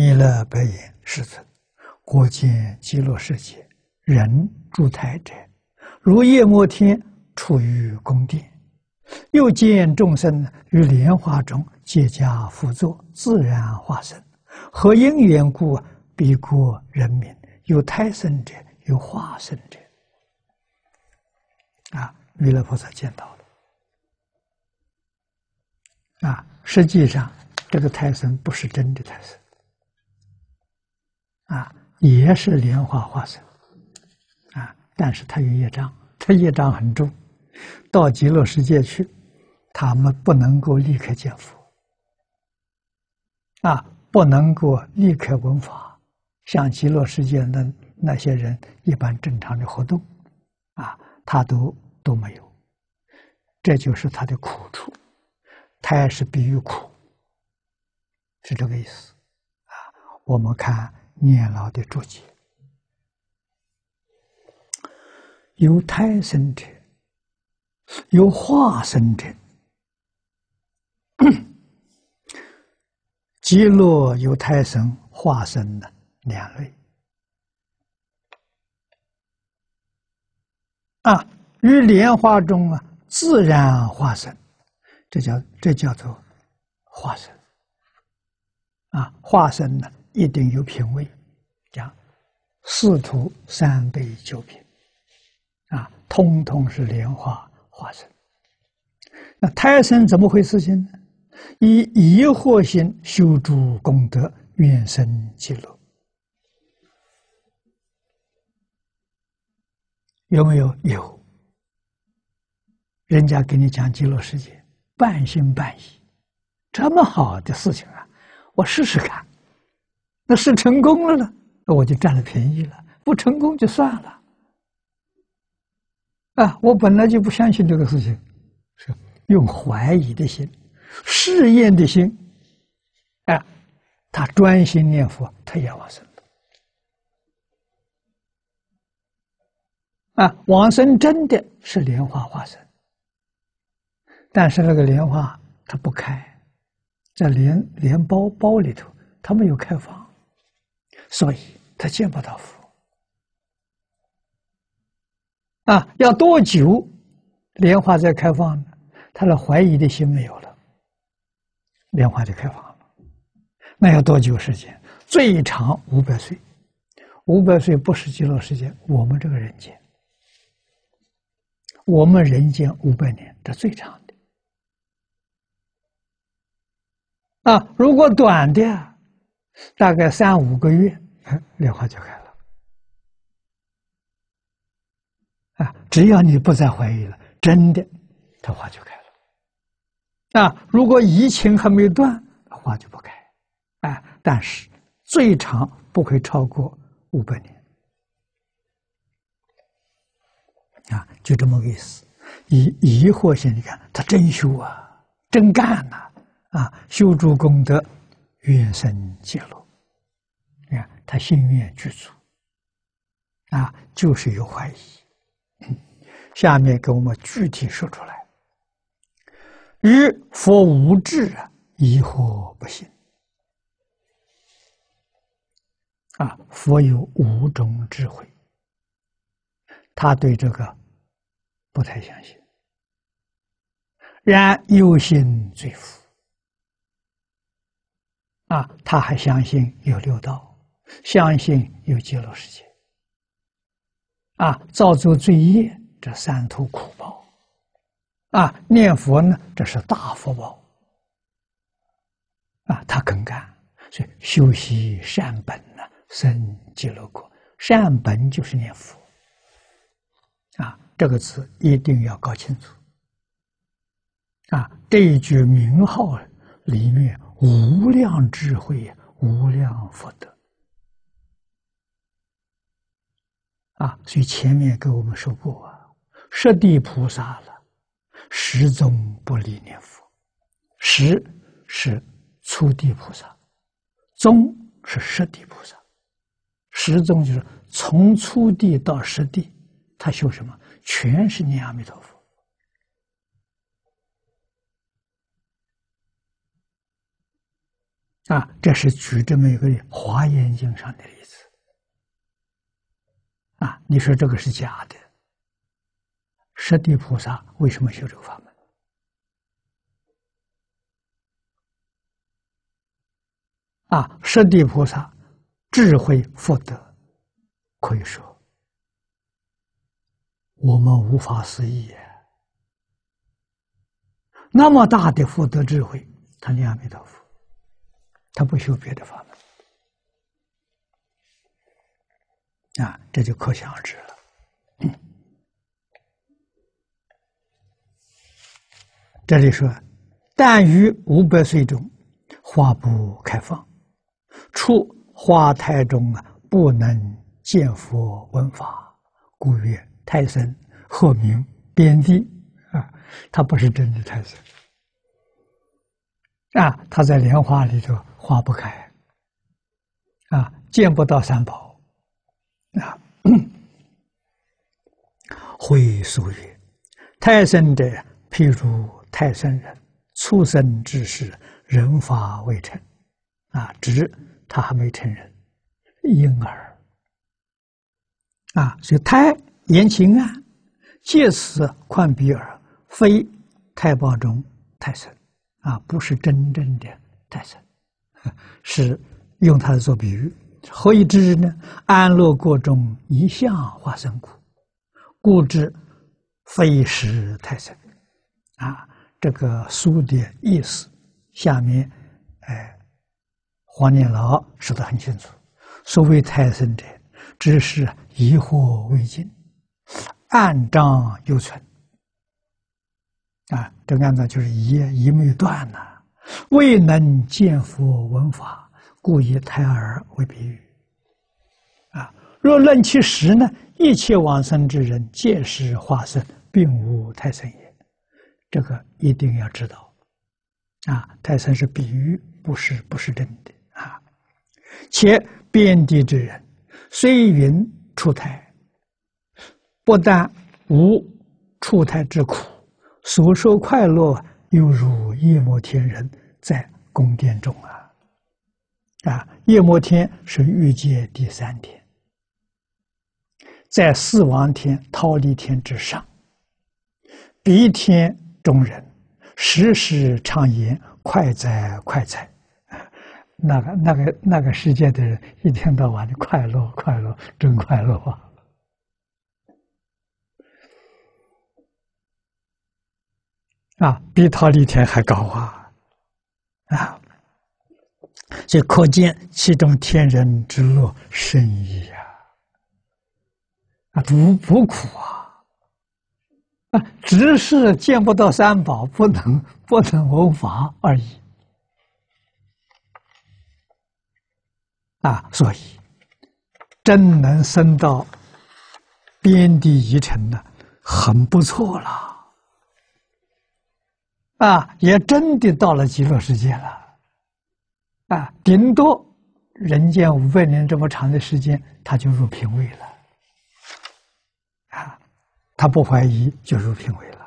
弥勒白言：“世尊，国见极乐世界，人住台者，如夜摩天处于宫殿；又见众生于莲花中，结家辅作，自然化身。何因缘故？彼国人民有胎生者，有化身者。”啊，弥勒菩萨见到了。啊，实际上这个胎生不是真的胎生。啊，也是莲花化身，啊，但是他有业障，他业障很重，到极乐世界去，他们不能够立刻见佛，啊，不能够立刻闻法，像极乐世界那那些人一般正常的活动，啊，他都都没有，这就是他的苦处，他也是比喻苦，是这个意思，啊，我们看。年老的注解，有胎生者，有化身者。极乐有胎生、化身的两类。啊，于莲花中啊，自然化身，这叫这叫做化身。啊，化身呢？一定有品位，讲四徒三杯九品，啊，通通是莲花化身。那胎生怎么回事情呢？以疑惑心修诸功德，愿生极乐。有没有？有。人家给你讲极乐世界，半信半疑，这么好的事情啊，我试试看。那是成功了呢，那我就占了便宜了；不成功就算了。啊，我本来就不相信这个事情，是用怀疑的心、试验的心，啊，他专心念佛，他也往生啊，往生真的是莲花化身，但是那个莲花它不开，在莲莲包包里头，它没有开放。所以他见不到佛啊！要多久莲花再开放呢？他的怀疑的心没有了，莲花就开放了。那要多久时间？最长五百岁，五百岁不是极乐世界，我们这个人间，我们人间五百年，这最长的啊！如果短的。啊大概三五个月，莲花就开了。啊，只要你不再怀疑了，真的，它花就开了。啊，如果疫情还没断，花就不开。啊，但是最长不会超过五百年。啊，就这么个意思。以疑惑性，你看他真修啊，真干呐！啊，修诸功德。愿生极乐，你看他心愿具足，啊，就是有怀疑。下面给我们具体说出来：与佛无智啊，疑惑不信。啊，佛有五种智慧，他对这个不太相信，然有心罪福。啊，他还相信有六道，相信有极乐世界。啊，造作罪业，这三途苦报。啊，念佛呢，这是大福报。啊，他肯干，所以修习善本呢，生极乐国。善本就是念佛。啊，这个词一定要搞清楚。啊，这一句名号里面。无量智慧，无量福德啊！所以前面给我们说过啊，十地菩萨了，始终不离念佛。十是初地菩萨，宗是十地菩萨，十宗就是从初地到十地，他修什么？全是念阿弥陀佛。啊，这是举这么一个《华严经》上的例子。啊，你说这个是假的？十地菩萨为什么修这个法门？啊，十地菩萨智慧福德，可以说我们无法思议。那么大的福德智慧，他念阿弥陀佛，他不修别的法门，啊，这就可想而知了。这里说，但于五百岁中，花不开放，出花胎中啊，不能见佛闻法，故曰胎生，或名边地。啊，他不是真的胎生啊，他在莲花里头花不开啊，见不到三宝啊。会俗曰：太生者，譬如太生人，出生之时，人法未成啊，指他还没成人，婴儿啊，所以胎言情啊，借此宽彼耳。非胎胞中太生，啊，不是真正的胎生，是用它做比喻。何以知呢？安乐国中一向化生故，故知非是胎生。啊，这个书的意思，下面，哎，黄念老说的很清楚。所谓胎生者，只是疑惑未尽，暗障犹存。啊，这个案子就是一一没有断呐，未能见佛闻法，故以胎儿为比喻。啊，若论其实呢，一切往生之人皆是化身，并无胎生也。这个一定要知道。啊，胎生是比喻，不是不是真的啊。且遍地之人，虽云出胎，不但无出胎之苦。所说快乐，犹如夜摩天人在宫殿中啊！啊，夜摩天是欲界第三天，在四王天、忉利天之上，彼天中人时时畅言快哉快哉，那个那个那个世界的人一天到晚的快乐快乐，真快乐啊！啊，比他利天还高啊！啊，这可见其中天人之乐深矣呀！啊，不不苦啊！啊，只是见不到三宝，不能不能闻法而已。啊，所以真能升到边地一城呢，很不错了。啊，也真的到了极乐世界了，啊，顶多人间五百年这么长的时间，他就入品位了，啊，他不怀疑就入品位了。